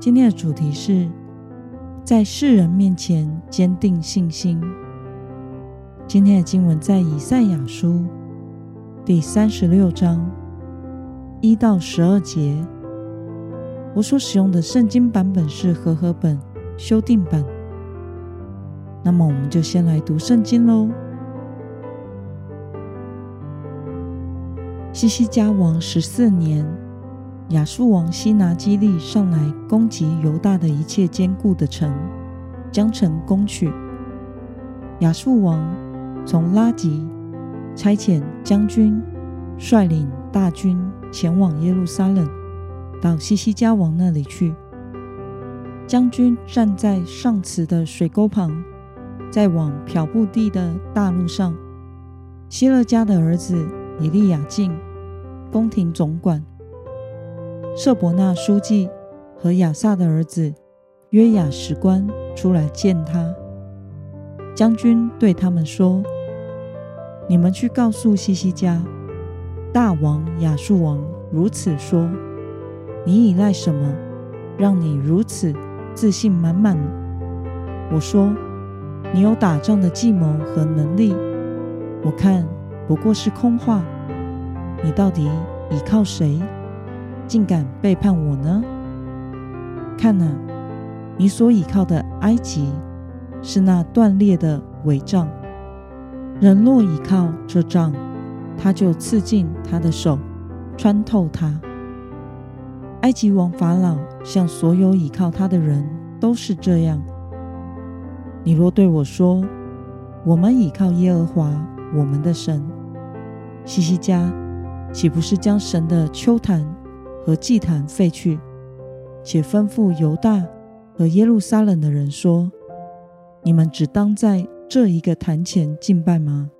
今天的主题是在世人面前坚定信心。今天的经文在以赛亚书第三十六章一到十二节。我所使用的圣经版本是和合本修订版。那么，我们就先来读圣经喽。西西家王十四年。亚述王西拿基立上来攻击犹大的一切坚固的城，将城攻取。亚述王从拉吉差遣将军，率领大军前往耶路撒冷，到西西家王那里去。将军站在上池的水沟旁，在往漂布地的大路上。希勒家的儿子以利亚敬，宫廷总管。舍伯纳书记和亚萨的儿子约雅史官出来见他。将军对他们说：“你们去告诉西西家，大王亚述王如此说：你倚赖什么，让你如此自信满满？我说，你有打仗的计谋和能力，我看不过是空话。你到底依靠谁？”竟敢背叛我呢？看哪，你所倚靠的埃及是那断裂的帷帐。人若倚靠这帐，他就刺进他的手，穿透它。埃及王法老向所有倚靠他的人都是这样。你若对我说：“我们倚靠耶和华我们的神。”西西家岂不是将神的邱坛和祭坛废去，且吩咐犹大和耶路撒冷的人说：“你们只当在这一个坛前敬拜吗？”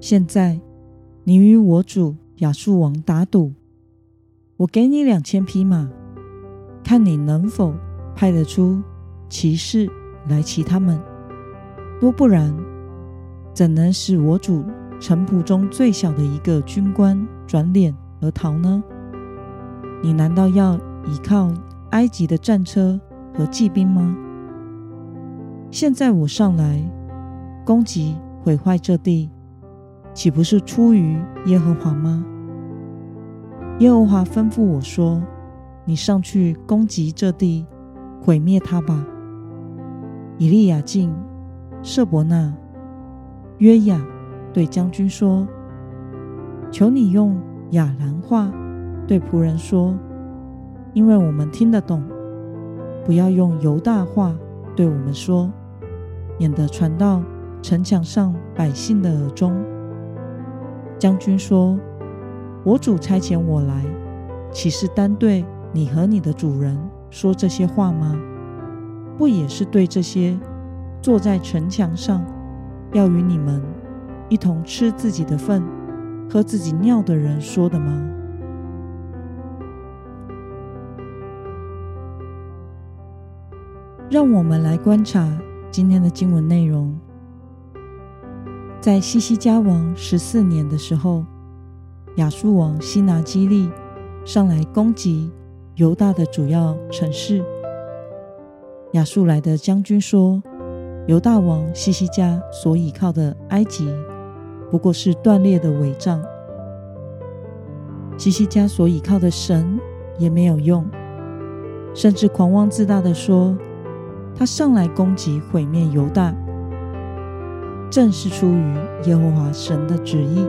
现在你与我主亚述王打赌，我给你两千匹马，看你能否派得出骑士来骑他们。若不然，怎能使我主臣仆中最小的一个军官转脸而逃呢？你难道要倚靠埃及的战车和骑兵吗？现在我上来攻击毁坏这地，岂不是出于耶和华吗？耶和华吩咐我说：“你上去攻击这地，毁灭它吧。”以利亚敬、舍伯那、约雅对将军说：“求你用亚兰话。”对仆人说：“因为我们听得懂，不要用犹大话对我们说，免得传到城墙上百姓的耳中。”将军说：“我主差遣我来，岂是单对你和你的主人说这些话吗？不也是对这些坐在城墙上，要与你们一同吃自己的粪、喝自己尿的人说的吗？”让我们来观察今天的经文内容。在西西家王十四年的时候，亚述王西拿基立上来攻击犹大的主要城市。亚述来的将军说：“犹大王西西家所倚靠的埃及，不过是断裂的帷帐；西西家所倚靠的神也没有用，甚至狂妄自大的说。”他上来攻击毁灭犹大，正是出于耶和华神的旨意。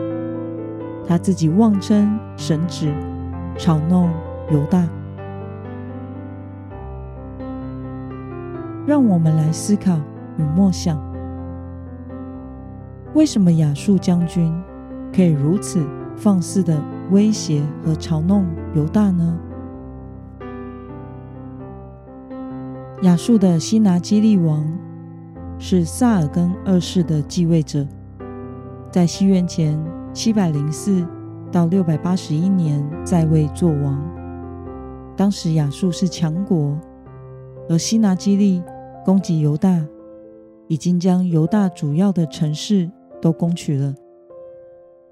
他自己妄称神旨，嘲弄犹大。让我们来思考与默想：为什么亚述将军可以如此放肆的威胁和嘲弄犹大呢？亚述的西拿基立王是萨尔根二世的继位者，在西元前七百零四到六百八十一年在位作王。当时亚述是强国，而西拿基立攻击犹大，已经将犹大主要的城市都攻取了，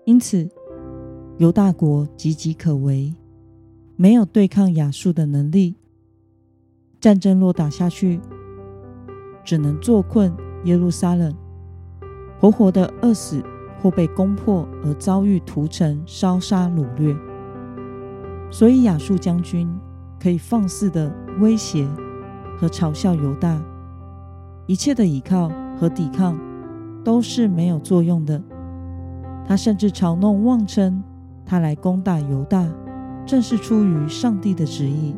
因此犹大国岌岌可危，没有对抗亚述的能力。战争若打下去，只能坐困耶路撒冷，活活的饿死或被攻破而遭遇屠城、烧杀掳掠。所以亚述将军可以放肆的威胁和嘲笑犹大，一切的倚靠和抵抗都是没有作用的。他甚至嘲弄妄称他来攻打犹大，正是出于上帝的旨意。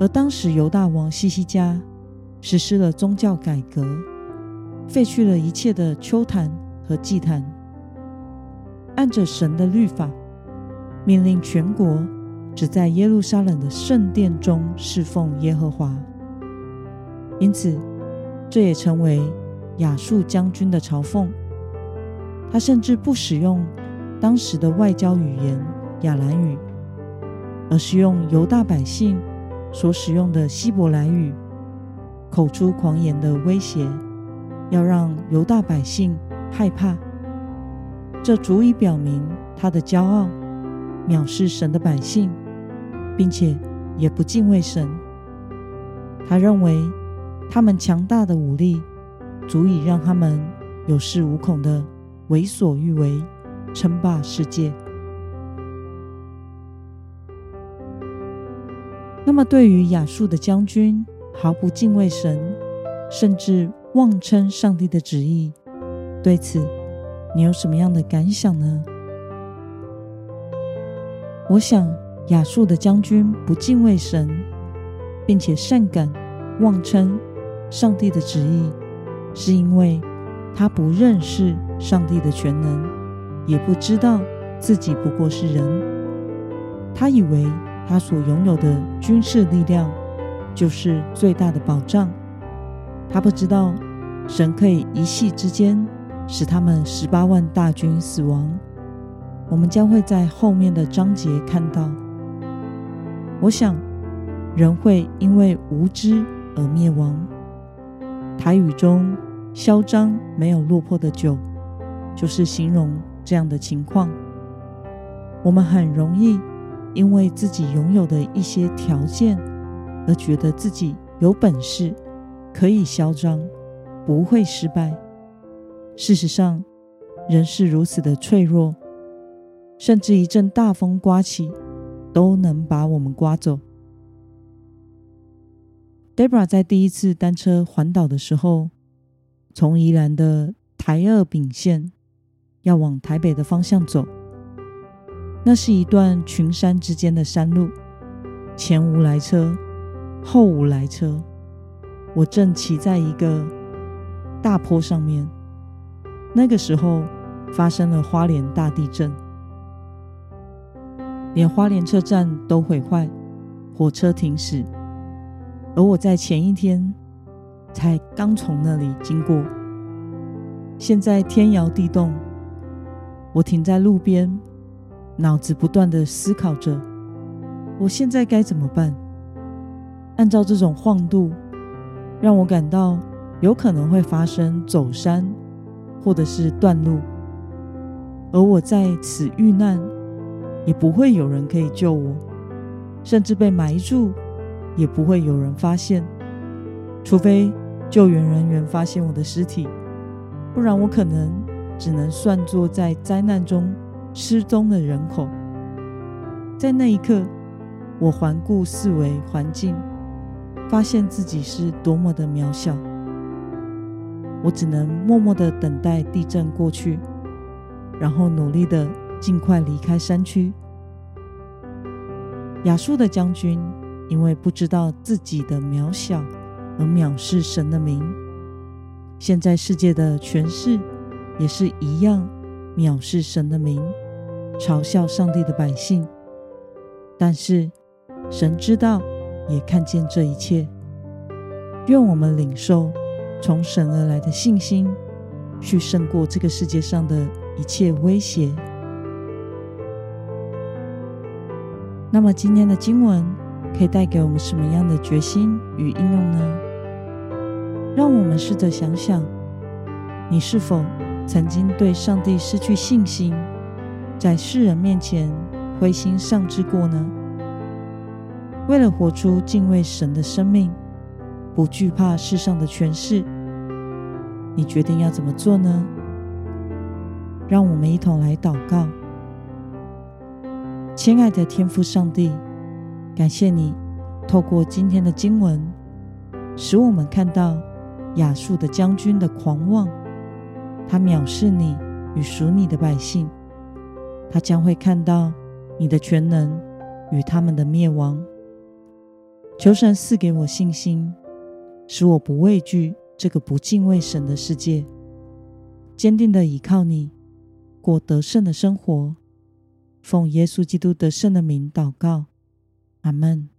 而当时犹大王希西家实施了宗教改革，废去了一切的邱坛和祭坛，按着神的律法，命令全国只在耶路撒冷的圣殿中侍奉耶和华。因此，这也成为亚述将军的嘲讽。他甚至不使用当时的外交语言亚兰语，而是用犹大百姓。所使用的希伯来语，口出狂言的威胁，要让犹大百姓害怕。这足以表明他的骄傲，藐视神的百姓，并且也不敬畏神。他认为他们强大的武力，足以让他们有恃无恐的为所欲为，称霸世界。那么，对于亚述的将军毫不敬畏神，甚至妄称上帝的旨意，对此你有什么样的感想呢？我想，亚述的将军不敬畏神，并且擅敢妄称上帝的旨意，是因为他不认识上帝的全能，也不知道自己不过是人，他以为。他所拥有的军事力量就是最大的保障。他不知道，神可以一夕之间使他们十八万大军死亡。我们将会在后面的章节看到。我想，人会因为无知而灭亡。台语中“嚣张没有落魄的酒”，就是形容这样的情况。我们很容易。因为自己拥有的一些条件，而觉得自己有本事，可以嚣张，不会失败。事实上，人是如此的脆弱，甚至一阵大风刮起，都能把我们刮走。Debra 在第一次单车环岛的时候，从宜兰的台二丙线要往台北的方向走。那是一段群山之间的山路，前无来车，后无来车。我正骑在一个大坡上面。那个时候发生了花莲大地震，连花莲车站都毁坏，火车停驶。而我在前一天才刚从那里经过，现在天摇地动，我停在路边。脑子不断地思考着，我现在该怎么办？按照这种晃度，让我感到有可能会发生走山，或者是断路，而我在此遇难，也不会有人可以救我，甚至被埋住，也不会有人发现，除非救援人员发现我的尸体，不然我可能只能算作在灾难中。失踪的人口，在那一刻，我环顾四围环境，发现自己是多么的渺小。我只能默默的等待地震过去，然后努力的尽快离开山区。亚述的将军因为不知道自己的渺小而藐视神的名，现在世界的权势也是一样藐视神的名。嘲笑上帝的百姓，但是神知道，也看见这一切，愿我们领受从神而来的信心，去胜过这个世界上的一切威胁。那么，今天的经文可以带给我们什么样的决心与应用呢？让我们试着想想，你是否曾经对上帝失去信心，在世人面前灰心丧志过呢？为了活出敬畏神的生命，不惧怕世上的权势，你决定要怎么做呢？让我们一同来祷告。亲爱的天父上帝，感谢你透过今天的经文，使我们看到亚述的将军的狂妄，他藐视你与属你的百姓，他将会看到你的全能与他们的灭亡。求神赐给我信心，使我不畏惧这个不敬畏神的世界，坚定的依靠你，过得胜的生活。奉耶稣基督得胜的名祷告，阿门。